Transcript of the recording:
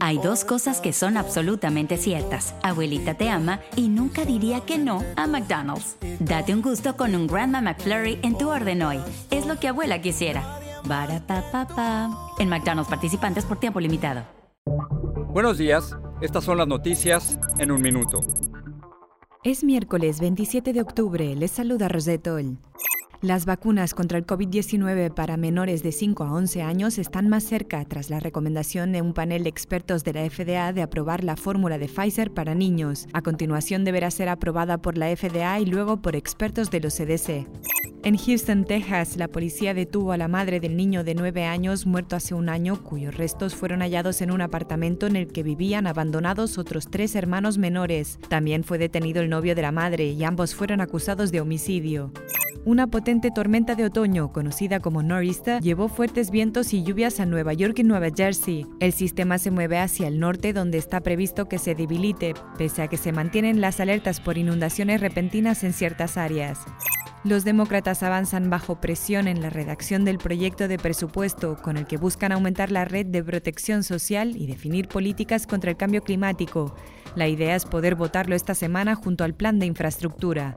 Hay dos cosas que son absolutamente ciertas. Abuelita te ama y nunca diría que no a McDonald's. Date un gusto con un Grandma McFlurry en tu orden hoy. Es lo que abuela quisiera. Barata En McDonald's participantes por tiempo limitado. Buenos días. Estas son las noticias en un minuto. Es miércoles 27 de octubre. Les saluda Rosetol. Las vacunas contra el COVID-19 para menores de 5 a 11 años están más cerca tras la recomendación de un panel de expertos de la FDA de aprobar la fórmula de Pfizer para niños. A continuación deberá ser aprobada por la FDA y luego por expertos de los CDC. En Houston, Texas, la policía detuvo a la madre del niño de 9 años muerto hace un año, cuyos restos fueron hallados en un apartamento en el que vivían abandonados otros tres hermanos menores. También fue detenido el novio de la madre y ambos fueron acusados de homicidio. Una potente tormenta de otoño, conocida como Norista, llevó fuertes vientos y lluvias a Nueva York y Nueva Jersey. El sistema se mueve hacia el norte donde está previsto que se debilite, pese a que se mantienen las alertas por inundaciones repentinas en ciertas áreas. Los demócratas avanzan bajo presión en la redacción del proyecto de presupuesto con el que buscan aumentar la red de protección social y definir políticas contra el cambio climático. La idea es poder votarlo esta semana junto al plan de infraestructura.